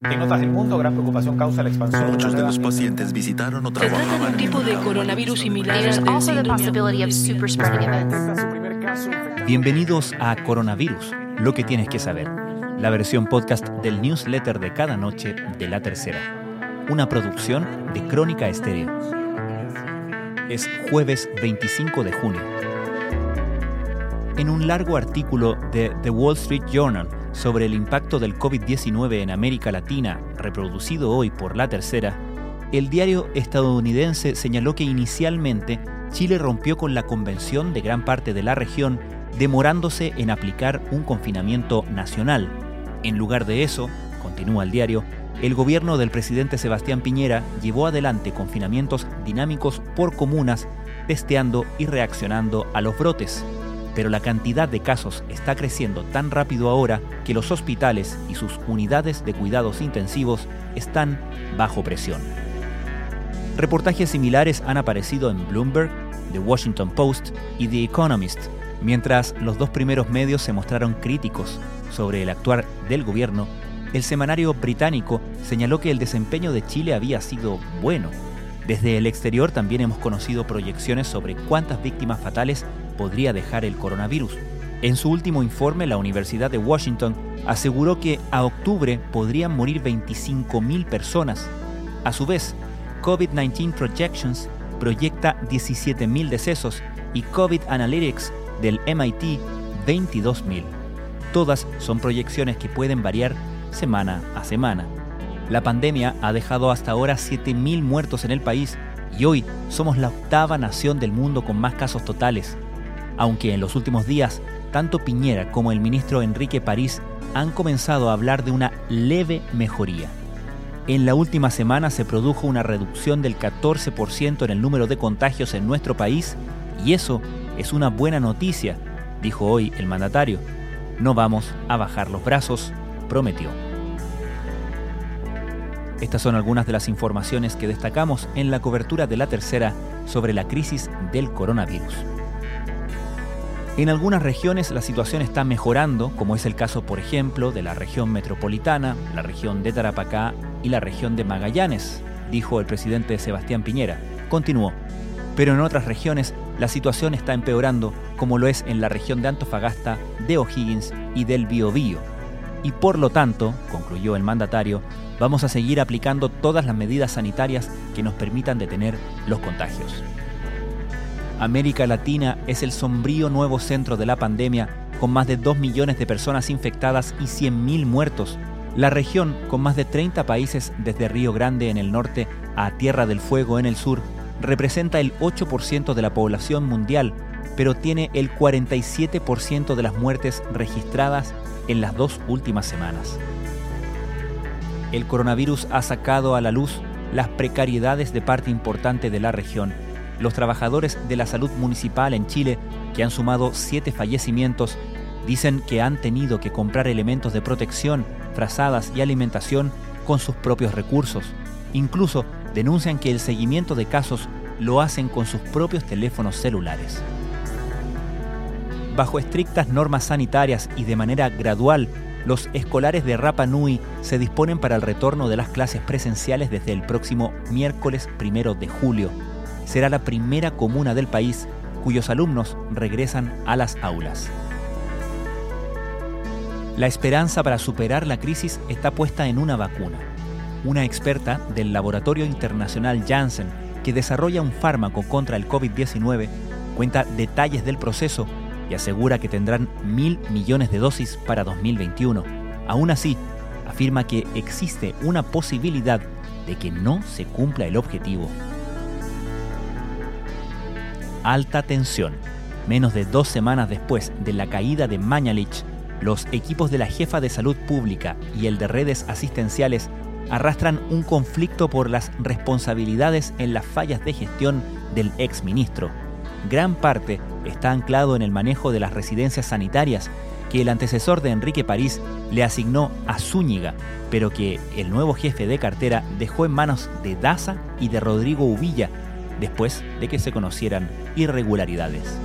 En otras del mundo, gran preocupación causa la expansión. Muchos de los pacientes visitaron o Se trata de un tipo de coronavirus similar infectado. Bienvenidos a Coronavirus, lo que tienes que saber, la versión podcast del newsletter de cada noche de La Tercera, una producción de Crónica Estéreo. Es jueves 25 de junio. En un largo artículo de The Wall Street Journal sobre el impacto del COVID-19 en América Latina, reproducido hoy por La Tercera, el diario estadounidense señaló que inicialmente Chile rompió con la convención de gran parte de la región, demorándose en aplicar un confinamiento nacional. En lugar de eso, continúa el diario, el gobierno del presidente Sebastián Piñera llevó adelante confinamientos dinámicos por comunas, testeando y reaccionando a los brotes. Pero la cantidad de casos está creciendo tan rápido ahora que los hospitales y sus unidades de cuidados intensivos están bajo presión. Reportajes similares han aparecido en Bloomberg, The Washington Post y The Economist, mientras los dos primeros medios se mostraron críticos sobre el actuar del gobierno, el semanario británico señaló que el desempeño de Chile había sido bueno. Desde el exterior también hemos conocido proyecciones sobre cuántas víctimas fatales podría dejar el coronavirus. En su último informe, la Universidad de Washington aseguró que a octubre podrían morir 25.000 personas. A su vez, COVID-19 Projections proyecta 17.000 decesos y COVID Analytics del MIT 22.000. Todas son proyecciones que pueden variar semana a semana. La pandemia ha dejado hasta ahora 7.000 muertos en el país y hoy somos la octava nación del mundo con más casos totales. Aunque en los últimos días, tanto Piñera como el ministro Enrique París han comenzado a hablar de una leve mejoría. En la última semana se produjo una reducción del 14% en el número de contagios en nuestro país y eso es una buena noticia, dijo hoy el mandatario. No vamos a bajar los brazos, prometió. Estas son algunas de las informaciones que destacamos en la cobertura de la tercera sobre la crisis del coronavirus. En algunas regiones la situación está mejorando, como es el caso, por ejemplo, de la región metropolitana, la región de Tarapacá y la región de Magallanes, dijo el presidente Sebastián Piñera. Continuó, pero en otras regiones la situación está empeorando, como lo es en la región de Antofagasta, de O'Higgins y del Biobío. Y por lo tanto, concluyó el mandatario, vamos a seguir aplicando todas las medidas sanitarias que nos permitan detener los contagios. América Latina es el sombrío nuevo centro de la pandemia, con más de 2 millones de personas infectadas y 100.000 muertos. La región, con más de 30 países desde Río Grande en el norte a Tierra del Fuego en el sur, representa el 8% de la población mundial, pero tiene el 47% de las muertes registradas en las dos últimas semanas. El coronavirus ha sacado a la luz las precariedades de parte importante de la región. Los trabajadores de la salud municipal en Chile, que han sumado siete fallecimientos, dicen que han tenido que comprar elementos de protección, frazadas y alimentación con sus propios recursos. Incluso denuncian que el seguimiento de casos lo hacen con sus propios teléfonos celulares. Bajo estrictas normas sanitarias y de manera gradual, los escolares de Rapa Nui se disponen para el retorno de las clases presenciales desde el próximo miércoles primero de julio. Será la primera comuna del país cuyos alumnos regresan a las aulas. La esperanza para superar la crisis está puesta en una vacuna. Una experta del laboratorio internacional Janssen, que desarrolla un fármaco contra el COVID-19, cuenta detalles del proceso y asegura que tendrán mil millones de dosis para 2021. Aún así, afirma que existe una posibilidad de que no se cumpla el objetivo. Alta tensión. Menos de dos semanas después de la caída de Mañalich, los equipos de la jefa de salud pública y el de redes asistenciales arrastran un conflicto por las responsabilidades en las fallas de gestión del exministro. Gran parte está anclado en el manejo de las residencias sanitarias que el antecesor de Enrique París le asignó a Zúñiga, pero que el nuevo jefe de cartera dejó en manos de Daza y de Rodrigo Uvilla después de que se conocieran irregularidades.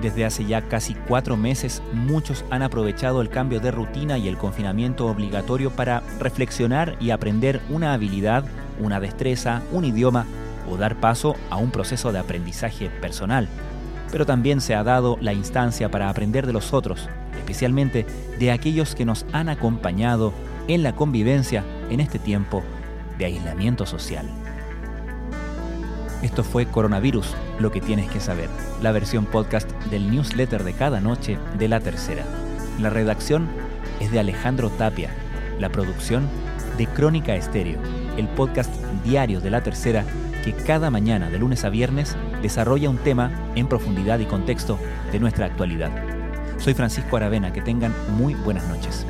Desde hace ya casi cuatro meses, muchos han aprovechado el cambio de rutina y el confinamiento obligatorio para reflexionar y aprender una habilidad, una destreza, un idioma o dar paso a un proceso de aprendizaje personal. Pero también se ha dado la instancia para aprender de los otros, especialmente de aquellos que nos han acompañado en la convivencia en este tiempo de aislamiento social. Esto fue Coronavirus, lo que tienes que saber, la versión podcast del newsletter de cada noche de la tercera. La redacción es de Alejandro Tapia, la producción de Crónica Estéreo, el podcast diario de la tercera que cada mañana de lunes a viernes desarrolla un tema en profundidad y contexto de nuestra actualidad. Soy Francisco Aravena, que tengan muy buenas noches.